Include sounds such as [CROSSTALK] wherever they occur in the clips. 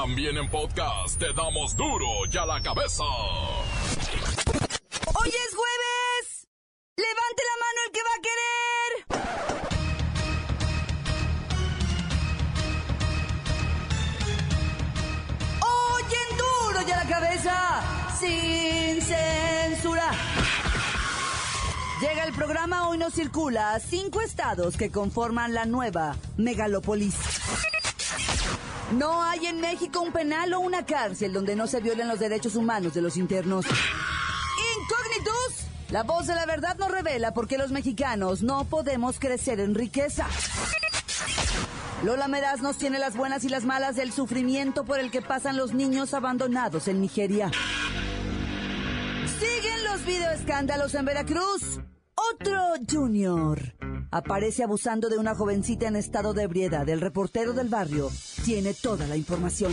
También en podcast te damos duro y a la cabeza. ¡Hoy es jueves! ¡Levante la mano el que va a querer! ¡Hoy en duro y a la cabeza! ¡Sin censura! Llega el programa Hoy no circula cinco estados que conforman la nueva megalópolis. No hay en México un penal o una cárcel donde no se violen los derechos humanos de los internos. Incógnitus. La voz de la verdad nos revela por qué los mexicanos no podemos crecer en riqueza. Lola Meraz nos tiene las buenas y las malas del sufrimiento por el que pasan los niños abandonados en Nigeria. Siguen los videoescándalos en Veracruz. Otro Junior aparece abusando de una jovencita en estado de ebriedad. El reportero del barrio tiene toda la información.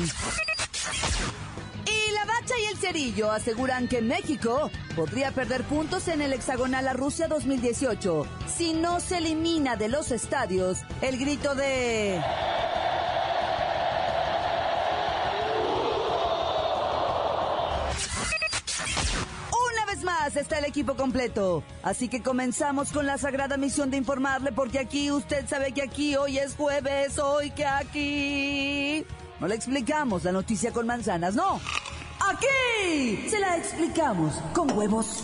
Y la bacha y el cerillo aseguran que México podría perder puntos en el hexagonal a Rusia 2018 si no se elimina de los estadios el grito de... Más está el equipo completo. Así que comenzamos con la sagrada misión de informarle porque aquí usted sabe que aquí hoy es jueves, hoy que aquí... No le explicamos la noticia con manzanas, no. Aquí se la explicamos con huevos.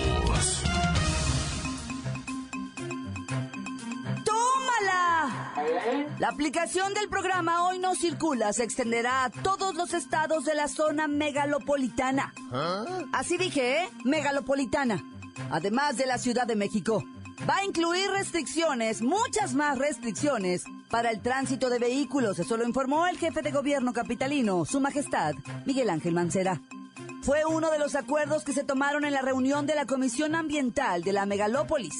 La aplicación del programa Hoy no circula se extenderá a todos los estados de la zona megalopolitana. Así dije, ¿eh? Megalopolitana. Además de la Ciudad de México. Va a incluir restricciones, muchas más restricciones, para el tránsito de vehículos. Eso lo informó el jefe de gobierno capitalino, Su Majestad, Miguel Ángel Mancera. Fue uno de los acuerdos que se tomaron en la reunión de la Comisión Ambiental de la Megalópolis,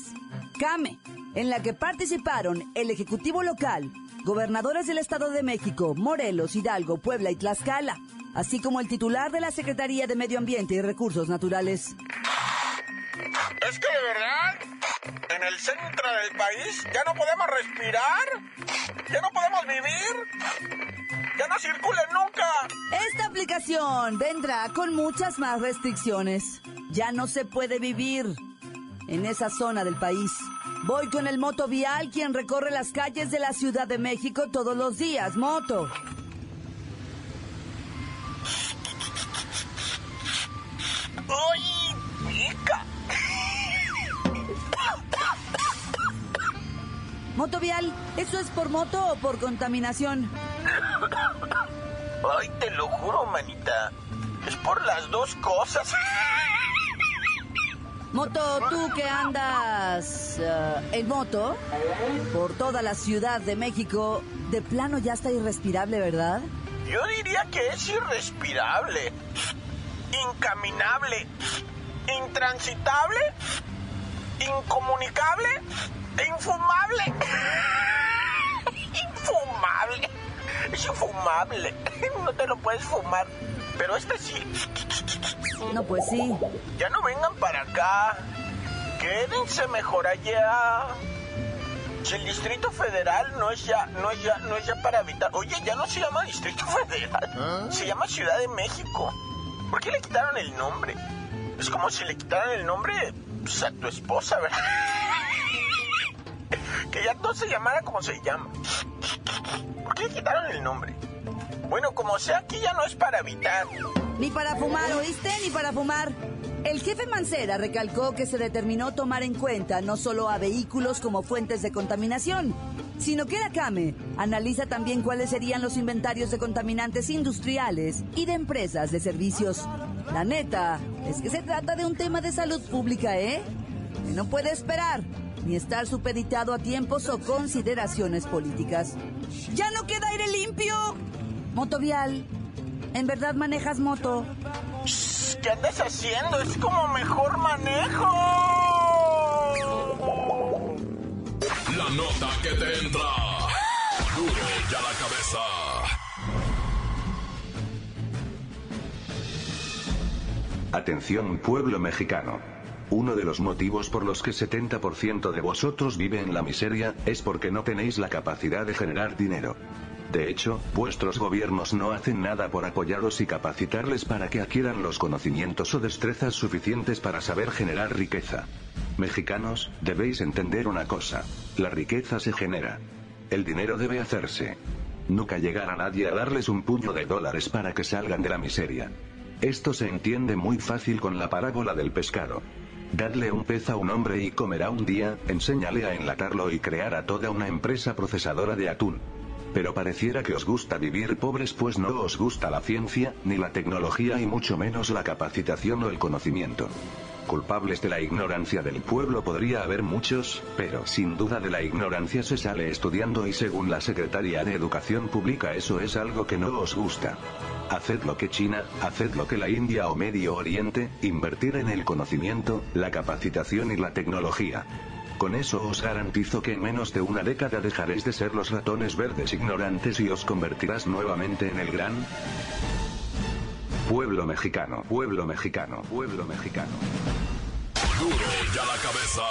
CAME, en la que participaron el Ejecutivo Local, gobernadores del Estado de México, Morelos, Hidalgo, Puebla y Tlaxcala, así como el titular de la Secretaría de Medio Ambiente y Recursos Naturales. Es que de verdad, en el centro del país ya no podemos respirar, ya no podemos vivir, ya no circula nunca. Esta aplicación vendrá con muchas más restricciones. Ya no se puede vivir en esa zona del país. Voy con el moto vial, quien recorre las calles de la Ciudad de México todos los días. Moto. ¡Ay, pica! Moto vial, ¿eso es por moto o por contaminación? Ay, te lo juro, manita. Es por las dos cosas. Moto, tú que andas eh, en moto por toda la Ciudad de México, de plano ya está irrespirable, ¿verdad? Yo diría que es irrespirable, incaminable, intransitable, incomunicable e infumable. [LAUGHS] Infumable. Es infumable. [LAUGHS] No te lo puedes fumar. Pero este sí. No, pues sí. Ya no vengan para acá. Quédense mejor allá. Si el Distrito Federal no es ya, no es ya, no es ya para habitar. Oye, ya no se llama Distrito Federal. Se llama Ciudad de México. ¿Por qué le quitaron el nombre? Es como si le quitaran el nombre pues, a tu esposa, ¿verdad? [LAUGHS] que ya no se llamara como se llama. ¿Por qué le quitaron el nombre? Bueno, como sea, aquí ya no es para habitar. Ni para fumar, ¿oíste? Ni para fumar. El jefe Mancera recalcó que se determinó tomar en cuenta no solo a vehículos como fuentes de contaminación, sino que la CAME analiza también cuáles serían los inventarios de contaminantes industriales y de empresas de servicios. La neta es que se trata de un tema de salud pública, ¿eh? Que no puede esperar ni estar supeditado a tiempos o consideraciones políticas. ¡Ya no queda aire limpio! Motovial, ¿en verdad manejas moto? ¿Qué andas haciendo? Es como mejor manejo. La nota que te entra. Duro ya la cabeza. Atención pueblo mexicano. Uno de los motivos por los que 70% de vosotros vive en la miseria, es porque no tenéis la capacidad de generar dinero. De hecho, vuestros gobiernos no hacen nada por apoyaros y capacitarles para que adquieran los conocimientos o destrezas suficientes para saber generar riqueza. Mexicanos, debéis entender una cosa. La riqueza se genera. El dinero debe hacerse. Nunca llegará nadie a darles un puño de dólares para que salgan de la miseria. Esto se entiende muy fácil con la parábola del pescado. Dadle un pez a un hombre y comerá un día, enséñale a enlatarlo y crear a toda una empresa procesadora de atún. Pero pareciera que os gusta vivir pobres pues no os gusta la ciencia, ni la tecnología y mucho menos la capacitación o el conocimiento. Culpables de la ignorancia del pueblo podría haber muchos, pero sin duda de la ignorancia se sale estudiando y según la Secretaría de Educación Pública eso es algo que no os gusta. Haced lo que China, haced lo que la India o Medio Oriente, invertir en el conocimiento, la capacitación y la tecnología. Con eso os garantizo que en menos de una década dejaréis de ser los ratones verdes ignorantes y os convertirás nuevamente en el gran pueblo mexicano, pueblo mexicano, pueblo mexicano. Duro ya la cabeza.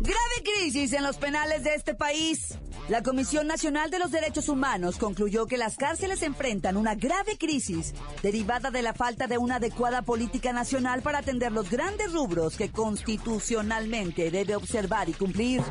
Grave crisis en los penales de este país. La Comisión Nacional de los Derechos Humanos concluyó que las cárceles enfrentan una grave crisis derivada de la falta de una adecuada política nacional para atender los grandes rubros que constitucionalmente debe observar y cumplir.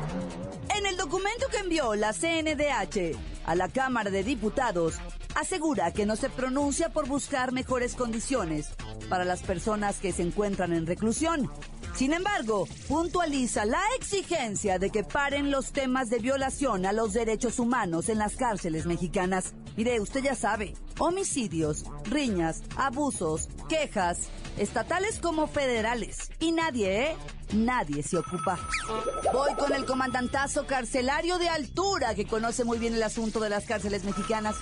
En el documento que envió la CNDH a la Cámara de Diputados, asegura que no se pronuncia por buscar mejores condiciones para las personas que se encuentran en reclusión. Sin embargo, puntualiza la exigencia de que paren los temas de violación a los derechos humanos en las cárceles mexicanas. Mire, usted ya sabe, homicidios, riñas, abusos, quejas, estatales como federales. Y nadie, ¿eh? Nadie se ocupa. Voy con el comandantazo carcelario de altura que conoce muy bien el asunto de las cárceles mexicanas.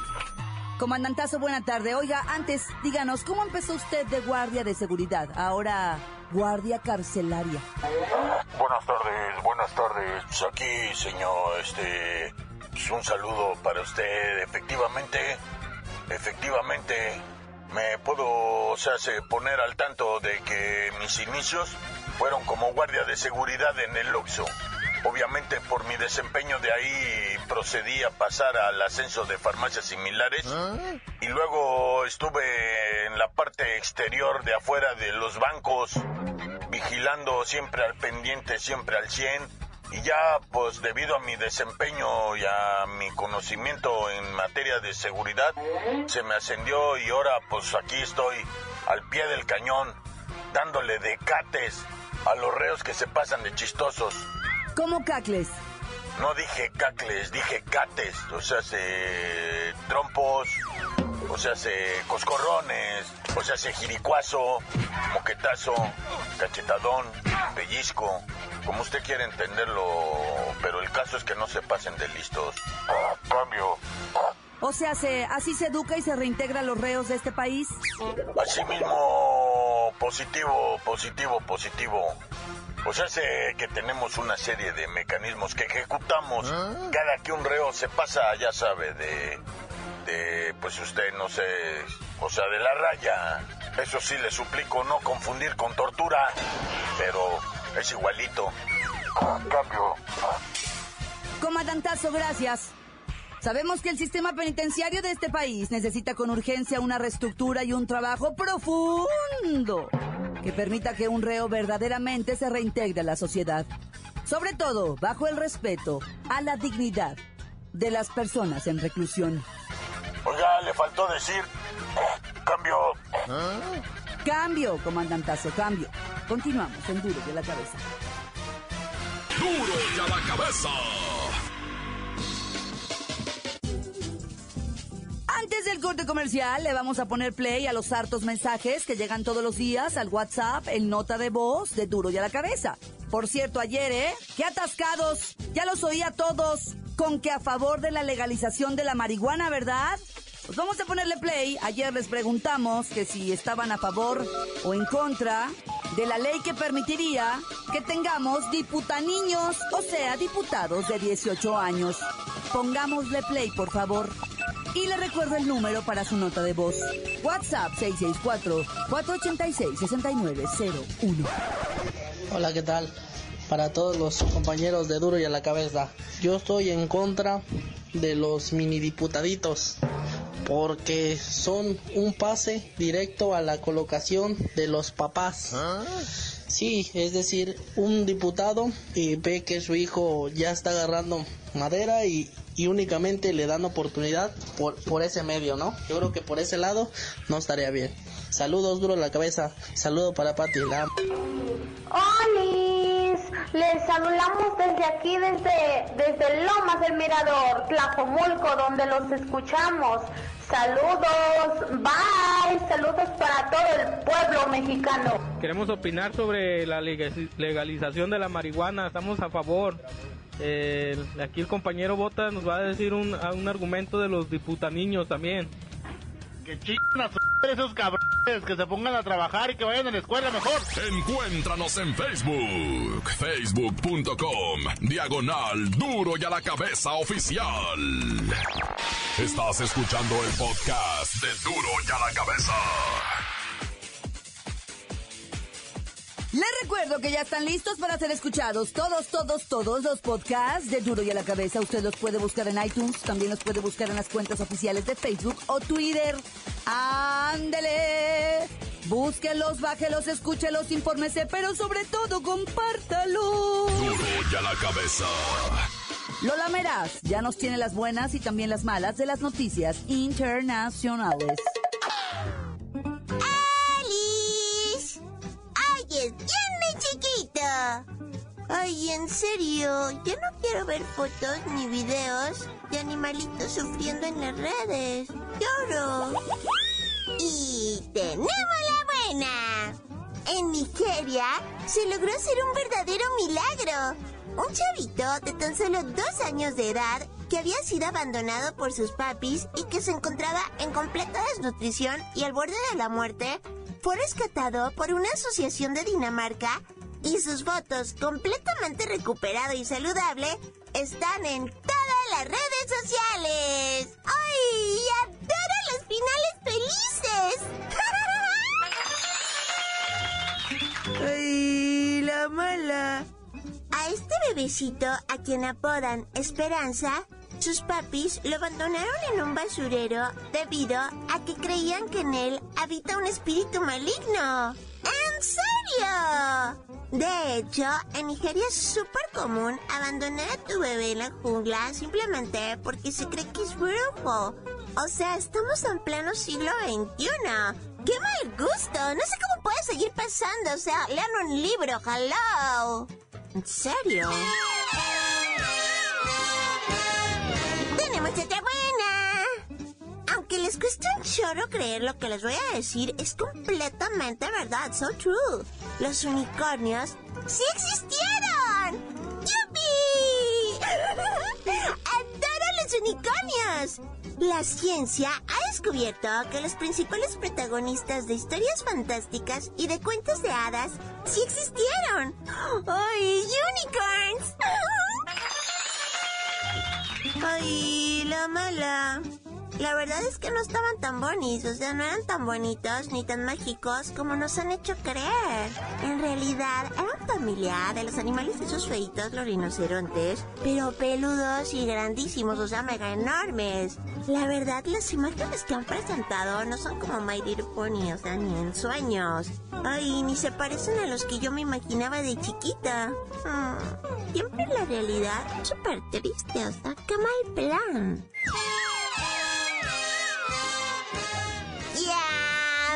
Comandantazo, buena tarde. Oiga, antes, díganos, ¿cómo empezó usted de guardia de seguridad? Ahora, guardia carcelaria. Buenas tardes, buenas tardes. Pues aquí, señor, este, pues un saludo para usted. Efectivamente, efectivamente, me puedo, o sea, se poner al tanto de que mis inicios fueron como guardia de seguridad en el Oxxo. Obviamente por mi desempeño de ahí procedí a pasar al ascenso de farmacias similares. Y luego estuve en la parte exterior de afuera de los bancos vigilando siempre al pendiente, siempre al 100 y ya pues debido a mi desempeño y a mi conocimiento en materia de seguridad se me ascendió y ahora pues aquí estoy al pie del cañón dándole decates a los reos que se pasan de chistosos. ¿Cómo cacles? No dije cacles, dije cates, o sea, se trompos, o sea, se coscorrones, o sea, se jiricuazo, moquetazo, cachetadón, pellizco, como usted quiere entenderlo, pero el caso es que no se pasen de listos. Cambio. O sea, se, así se educa y se reintegra a los reos de este país. Así mismo, positivo, positivo, positivo. O sea, sé que tenemos una serie de mecanismos que ejecutamos cada que un reo se pasa, ya sabe, de, de, pues usted no sé, o sea, de la raya. Eso sí, le suplico no confundir con tortura, pero es igualito. Cambio. Comandantazo, gracias. Sabemos que el sistema penitenciario de este país necesita con urgencia una reestructura y un trabajo profundo que permita que un reo verdaderamente se reintegre a la sociedad. Sobre todo, bajo el respeto a la dignidad de las personas en reclusión. Oiga, le faltó decir. Cambio. Cambio, comandantazo, cambio. Continuamos en Duro de la Cabeza. Duro ya la cabeza. Corte comercial, le vamos a poner play a los hartos mensajes que llegan todos los días al WhatsApp en nota de voz de Duro y a la Cabeza. Por cierto, ayer, ¿eh? ¡Qué atascados! Ya los oía todos con que a favor de la legalización de la marihuana, ¿verdad? Pues vamos a ponerle play. Ayer les preguntamos que si estaban a favor o en contra de la ley que permitiría que tengamos diputaniños, o sea, diputados de 18 años. Pongámosle play, por favor. Y le recuerdo el número para su nota de voz. WhatsApp 664-486-6901. Hola, ¿qué tal? Para todos los compañeros de Duro y a la Cabeza. Yo estoy en contra de los mini diputaditos porque son un pase directo a la colocación de los papás. Sí, es decir, un diputado y ve que su hijo ya está agarrando madera y, y únicamente le dan oportunidad por, por ese medio, ¿no? Yo creo que por ese lado no estaría bien. Saludos duro la cabeza. Saludo para Pati. La... Les saludamos desde aquí, desde, desde Lomas del Mirador, Tlajomulco, donde los escuchamos. Saludos, bye, saludos para todo el pueblo mexicano. Queremos opinar sobre la legalización de la marihuana, estamos a favor. Eh, aquí el compañero Bota nos va a decir un, un argumento de los diputaniños también. Que chingan a esos cabrones, que se pongan a trabajar y que vayan a la escuela mejor. Encuéntranos en Facebook, facebook.com, diagonal duro y a la cabeza oficial. Estás escuchando el podcast de duro y a la cabeza. Les recuerdo que ya están listos para ser escuchados todos, todos, todos los podcasts de Duro y a la Cabeza. Usted los puede buscar en iTunes, también los puede buscar en las cuentas oficiales de Facebook o Twitter. ¡Ándele! Búsquelos, bájelos, escúchelos, infórmese, pero sobre todo compártalo. Duro y a la Cabeza. Lola Meraz ya nos tiene las buenas y también las malas de las noticias internacionales. Ay, en serio, yo no quiero ver fotos ni videos de animalitos sufriendo en las redes. Lloro. Y tenemos la buena. En Nigeria se logró hacer un verdadero milagro. Un chavito de tan solo dos años de edad que había sido abandonado por sus papis y que se encontraba en completa desnutrición y al borde de la muerte, fue rescatado por una asociación de Dinamarca y sus fotos completamente recuperado y saludable están en todas las redes sociales. ¡Ay! ¡Adoro los finales felices! [LAUGHS] ¡Ay! La mala. A este bebecito, a quien apodan Esperanza, sus papis lo abandonaron en un basurero debido a que creían que en él habita un espíritu maligno. ¿En serio? De hecho, en Nigeria es súper común abandonar a tu bebé en la jungla simplemente porque se cree que es brujo. O sea, estamos en pleno siglo XXI. ¡Qué mal gusto! No sé cómo puede seguir pasando. O sea, lean un libro, hello. ¿En serio? Les cueste un chorro creer lo que les voy a decir, es completamente verdad. So true. Los unicornios sí existieron. ¡Yupi! [LAUGHS] ¡Adoro los unicornios! La ciencia ha descubierto que los principales protagonistas de historias fantásticas y de cuentos de hadas sí existieron. ¡Ay, unicorns! [LAUGHS] ¡Ay, la mala! La verdad es que no estaban tan bonitos, o sea, no eran tan bonitos ni tan mágicos como nos han hecho creer. En realidad, eran familia de los animales esos feitos, los rinocerontes, pero peludos y grandísimos, o sea, mega enormes. La verdad, las imágenes que han presentado no son como My Little Pony, o sea, ni en sueños. Ay, ni se parecen a los que yo me imaginaba de chiquita. Hmm, siempre la realidad súper triste, o sea, qué mal plan.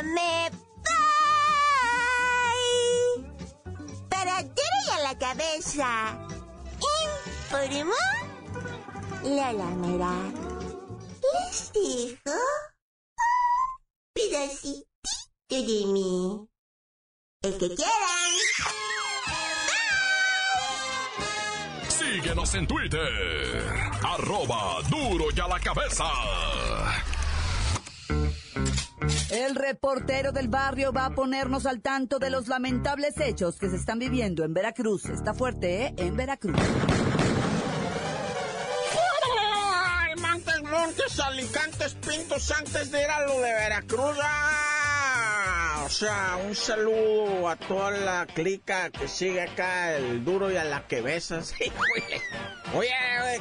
Me voy! Para y a la cabeza. Informó Lola Mera. Les un pedacito de mí. El que quieran. Síguenos en Twitter. Arroba duro y a la cabeza. El reportero del barrio va a ponernos al tanto de los lamentables hechos que se están viviendo en Veracruz. Está fuerte, ¿eh? En Veracruz. Alicantes, Pintos, antes de ir de Veracruz. O sea, un saludo a toda la clica que sigue acá, el duro y a la que besas. [LAUGHS] Oye,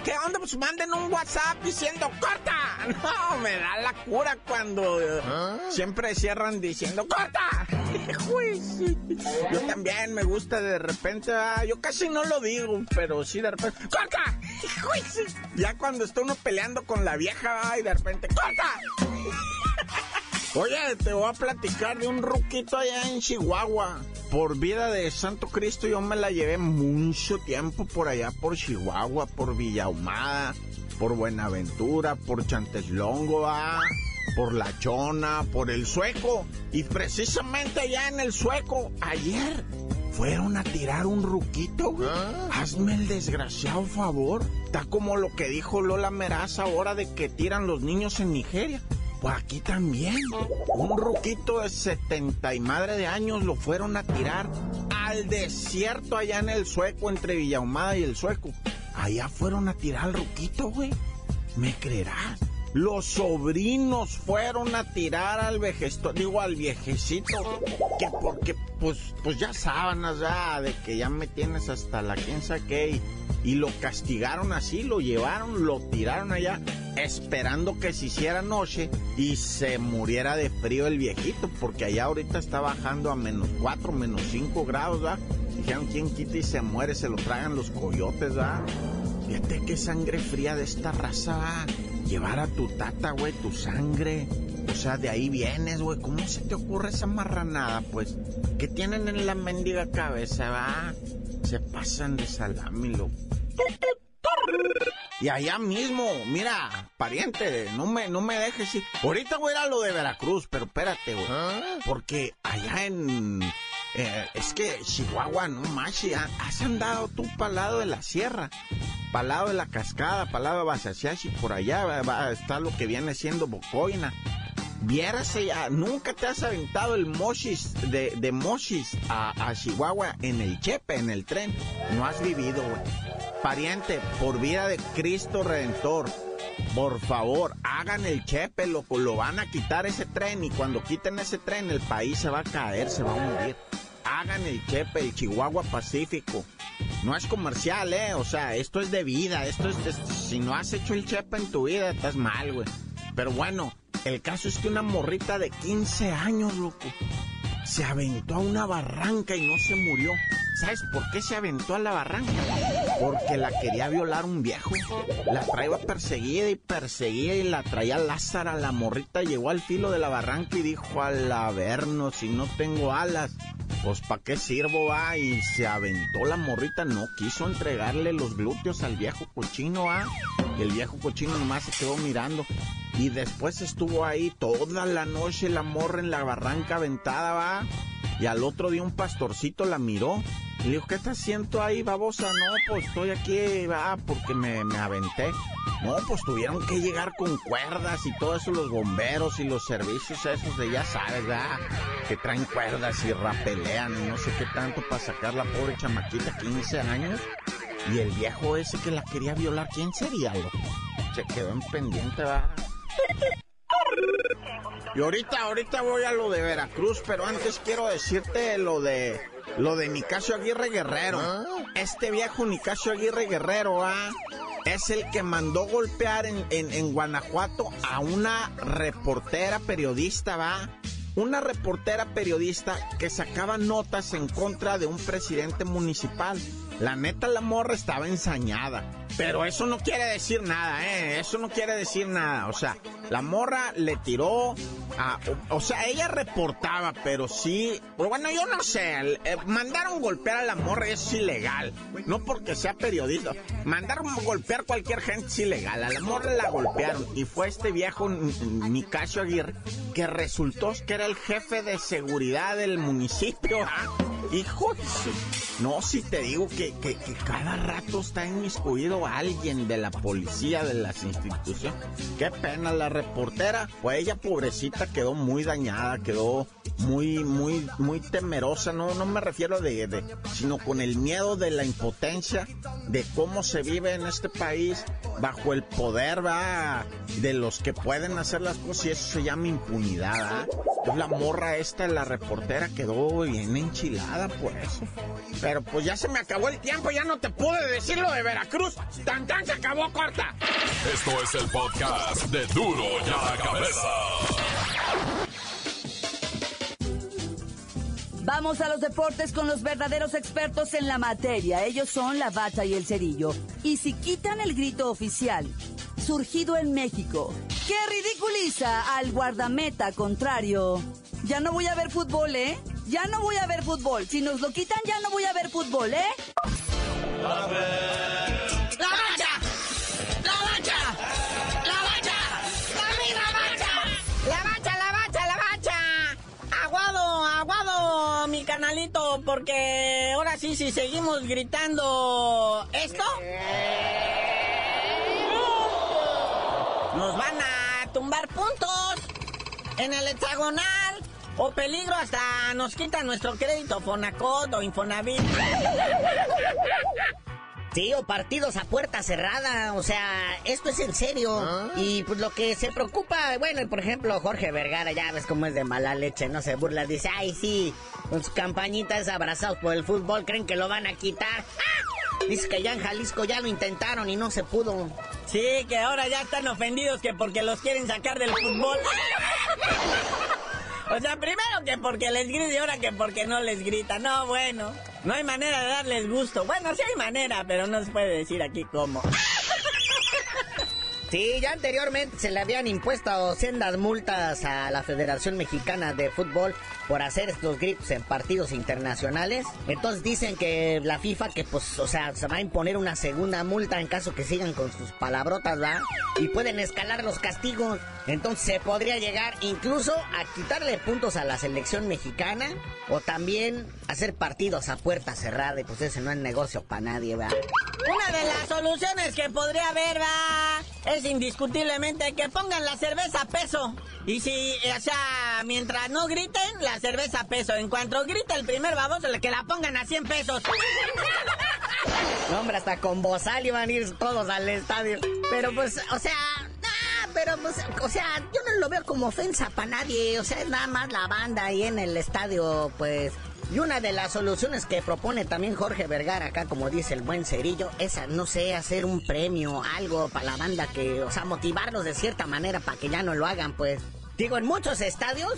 ¿qué onda? Pues manden un WhatsApp diciendo ¡corta! [LAUGHS] No, me da la cura cuando eh, siempre cierran diciendo ¡corta! [LAUGHS] Yo también me gusta de repente, ah, yo casi no lo digo, pero sí de repente ¡corta! Ya cuando está uno peleando con la vieja ah, y de repente ¡corta! Oye, te voy a platicar de un ruquito allá en Chihuahua. Por vida de Santo Cristo yo me la llevé mucho tiempo por allá, por Chihuahua, por Villahumada, por Buenaventura, por Chanteslongo, ah, por La Chona, por El Sueco. Y precisamente allá en El Sueco, ayer, fueron a tirar un ruquito, güey. Hazme el desgraciado favor. Está como lo que dijo Lola Meraz ahora de que tiran los niños en Nigeria. Pues aquí también. Un ruquito de 70 y madre de años lo fueron a tirar al desierto allá en el Sueco, entre Villahumada y el Sueco. Allá fueron a tirar al ruquito, güey. ¿Me creerás? Los sobrinos fueron a tirar al vejesto, digo al viejecito, que porque pues, pues ya sábanas ya de que ya me tienes hasta la quién sabe qué, y, y lo castigaron así, lo llevaron, lo tiraron allá, esperando que se hiciera noche y se muriera de frío el viejito, porque allá ahorita está bajando a menos 4, menos 5 grados, ¿va? Dijeron, ¿quién quita y se muere? Se lo tragan los coyotes, ¿va? Fíjate qué sangre fría de esta raza, ¿va? Llevar a tu tata, güey, tu sangre. O sea, de ahí vienes, güey. ¿Cómo se te ocurre esa marranada, pues? ¿Qué tienen en la mendiga cabeza, va? Se pasan de salami, loco. Y allá mismo, mira, pariente, no me, no me dejes ir. Ahorita voy a ir a lo de Veracruz, pero espérate, güey. Porque allá en... eh, es que Chihuahua, no más, has andado tú para el lado de la sierra, para el lado de la cascada, para el lado de por allá va, va- está lo que viene siendo Bocoina. Vieras ya, nunca te has aventado el Mochis, de, de Mochis a, a Chihuahua en el Chepe, en el tren. No has vivido, güey. Pariente, por vida de Cristo Redentor, por favor, hagan el Chepe, loco. Lo van a quitar ese tren y cuando quiten ese tren el país se va a caer, se va a morir. Hagan el Chepe, el Chihuahua Pacífico. No es comercial, ¿eh? O sea, esto es de vida. Esto es, es- si no has hecho el Chepe en tu vida, estás mal, güey. Pero bueno, el caso es que una morrita de 15 años, loco, se aventó a una barranca y no se murió. ¿Sabes por qué se aventó a la barranca? Porque la quería violar un viejo. La traía perseguida y perseguida y la traía Lázara. La morrita llegó al filo de la barranca y dijo, al averno, si no tengo alas, pues ¿para qué sirvo, va? Y se aventó la morrita, no quiso entregarle los glúteos al viejo cochino, va. Y el viejo cochino nomás se quedó mirando. Y después estuvo ahí toda la noche la morra en la barranca aventada, va. Y al otro día un pastorcito la miró. Y le dijo, ¿qué estás haciendo ahí, babosa? No, pues estoy aquí, va, porque me, me aventé. No, pues tuvieron que llegar con cuerdas y todo eso, los bomberos y los servicios esos de ya sabes, ¿verdad? Que traen cuerdas y rapelean y no sé qué tanto para sacar la pobre chamaquita, 15 años. Y el viejo ese que la quería violar, ¿quién sería, loco? Se quedó en pendiente, va. Y ahorita, ahorita voy a lo de Veracruz, pero antes quiero decirte lo de lo de Nicasio Aguirre Guerrero. Este viejo Nicasio Aguirre Guerrero, ah, es el que mandó golpear en, en, en Guanajuato a una reportera periodista, va. Una reportera periodista que sacaba notas en contra de un presidente municipal. La neta, la morra estaba ensañada. Pero eso no quiere decir nada, ¿eh? Eso no quiere decir nada. O sea, la morra le tiró a... O, sea, ella reportaba, pero sí... Pero bueno, yo no sé. el- eh, mandaron golpear a la morra es ilegal. No porque sea periodista. Mandaron golpear cualquier gente es ilegal. A la morra la golpearon. Y fue este viejo Nicasio Aguirre que resultó que era el jefe de seguridad del municipio. Hijo No, si te digo que, que, cada rato está inmiscuido alguien de la policía, de las instituciones. Qué pena, la reportera. Pues ella, pobrecita, quedó muy dañada, quedó muy, muy, muy temerosa. No, no me refiero de, de, sino con el miedo de la impotencia, de cómo se vive en este país bajo el poder, de los que pueden hacer las cosas y eso se llama impunidad, ¿ah? La morra esta, la reportera, quedó bien enchilada por eso. Pero pues ya se me acabó el tiempo, ya no te pude decir lo de Veracruz. Tan tan se acabó corta. Esto es el podcast de Duro y a la Cabeza. Vamos a los deportes con los verdaderos expertos en la materia. Ellos son la bacha y el cerillo. Y si quitan el grito oficial, surgido en México, que ridiculiza al guardameta contrario, ya no voy a ver fútbol, ¿eh? Ya no voy a ver fútbol. Si nos lo quitan, ya no voy a ver fútbol, ¿eh? ¡La bacha! ¡La bacha! ¡La bacha! ¡La bacha! ¡La bacha, la bacha, la bacha! Aguado, aguado, mi canalito, porque ahora sí, si seguimos gritando esto, nos van a tumbar puntos en el hexagonal. O peligro hasta nos quitan nuestro crédito Fonacot o Infonavit. Sí, o partidos a puerta cerrada, o sea, esto es en serio. Y pues lo que se preocupa, bueno, por ejemplo, Jorge Vergara, ya ves cómo es de mala leche, no se burla, dice, ay, sí, con sus campañitas abrazados por el fútbol, creen que lo van a quitar. ¡Ah! Dice que ya en Jalisco ya lo intentaron y no se pudo. Sí, que ahora ya están ofendidos que porque los quieren sacar del fútbol. [LAUGHS] O sea, primero que porque les grita y ahora que porque no les grita. No, bueno. No hay manera de darles gusto. Bueno, sí hay manera, pero no se puede decir aquí cómo. Sí, ya anteriormente se le habían impuesto sendas multas a la Federación Mexicana de Fútbol por hacer estos gritos en partidos internacionales. Entonces dicen que la FIFA que pues, o sea, se va a imponer una segunda multa en caso que sigan con sus palabrotas, ¿va? Y pueden escalar los castigos. Entonces se podría llegar incluso a quitarle puntos a la selección mexicana o también hacer partidos a puerta cerrada y pues ese no es negocio para nadie, ¿va? Una de las soluciones que podría haber, va, es indiscutiblemente que pongan la cerveza a peso. Y si, o sea, mientras no griten, la cerveza a peso. En cuanto grite el primer baboso, que la pongan a 100 pesos. No, hombre, hasta con bozal iban a ir todos al estadio. Pero pues, o sea, ah, pero pues, o sea, yo no lo veo como ofensa para nadie. O sea, es nada más la banda ahí en el estadio, pues. Y una de las soluciones que propone también Jorge Vergara acá, como dice el buen Cerillo, es, no sé, hacer un premio, algo para la banda que, o sea, motivarlos de cierta manera para que ya no lo hagan, pues. Digo, en muchos estadios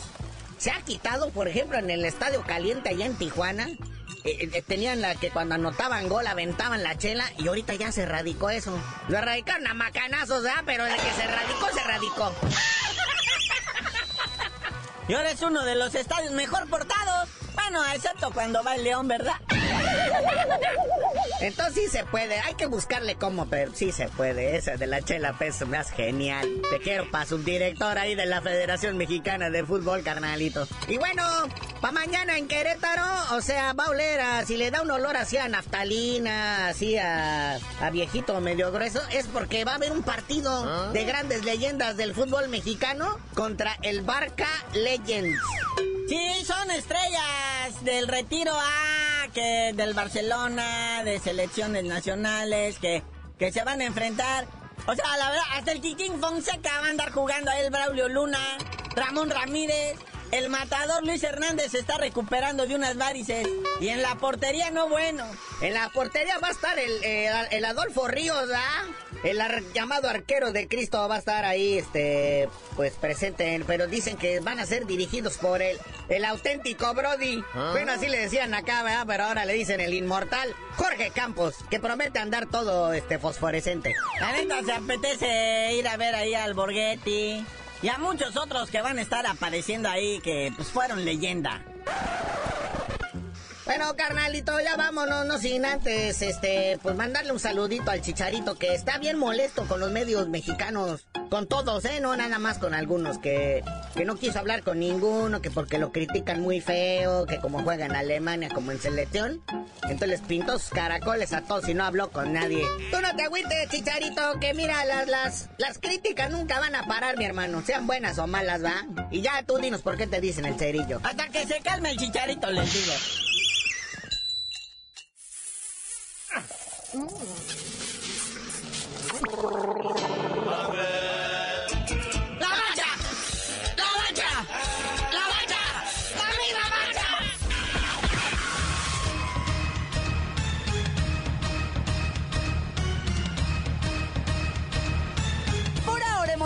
se ha quitado, por ejemplo, en el Estadio Caliente allá en Tijuana, eh, eh, tenían la que cuando anotaban gol aventaban la chela y ahorita ya se radicó eso. Lo erradicaron a macanazos, ¿verdad? Pero de que se radicó, se radicó. [LAUGHS] Y ahora es uno de los estadios mejor portados. Bueno, excepto cuando va el León, ¿verdad? Entonces sí se puede, hay que buscarle cómo, pero sí se puede. Esa de la chela peso me hace genial. Te quiero para subdirector ahí de la Federación Mexicana de Fútbol, carnalito. Y bueno, para mañana en Querétaro, o sea, va a oler a, si le da un olor así a naftalina, así a, a viejito medio grueso, es porque va a haber un partido de grandes leyendas del fútbol mexicano contra el Barca Legends. Sí, son estrellas del retiro A, que del Barcelona, de selecciones nacionales, que, que se van a enfrentar. O sea, la verdad, hasta el Kikín Fonseca va a andar jugando ahí el Braulio Luna, Ramón Ramírez, el matador Luis Hernández se está recuperando de unas varices. Y en la portería no bueno. En la portería va a estar el, eh, el Adolfo Ríos, ¿ah? El ar- llamado arquero de Cristo va a estar ahí, este, pues presente, pero dicen que van a ser dirigidos por el, el auténtico Brody. Bueno, así le decían acá, ¿verdad? Pero ahora le dicen el inmortal Jorge Campos, que promete andar todo, este, fosforescente. La neta se apetece ir a ver ahí al Borghetti y a muchos otros que van a estar apareciendo ahí que, pues, fueron leyenda. Bueno, carnalito, ya vámonos, no sin antes, este, pues mandarle un saludito al chicharito que está bien molesto con los medios mexicanos, con todos, ¿eh? No nada más con algunos, que, que no quiso hablar con ninguno, que porque lo critican muy feo, que como juega en Alemania como en selección, entonces les pintó sus caracoles a todos y no habló con nadie. Tú no te agüites, chicharito, que mira, las, las, las críticas nunca van a parar, mi hermano, sean buenas o malas, ¿va? Y ya tú dinos por qué te dicen el cerillo. Hasta que se calme el chicharito, les digo. ¡La mancha! ¡La mancha! ¡La mancha! ¡La misma mancha! Por ahora hemos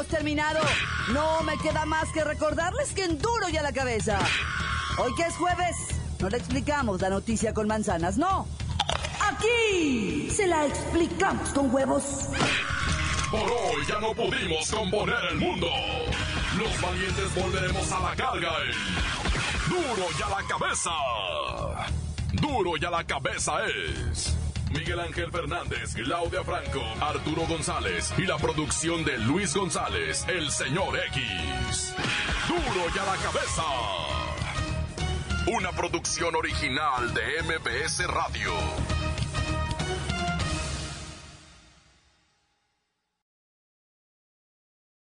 terminado. No me queda más que recordarles que en duro y a la cabeza. Hoy que es jueves, no le explicamos la noticia con manzanas, no. Aquí se la explicamos con huevos. Por hoy ya no pudimos componer el mundo. Los valientes volveremos a la carga en Duro y a la cabeza. Duro y a la cabeza es Miguel Ángel Fernández, Claudia Franco, Arturo González y la producción de Luis González, el señor X. Duro y a la cabeza. Una producción original de MBS Radio.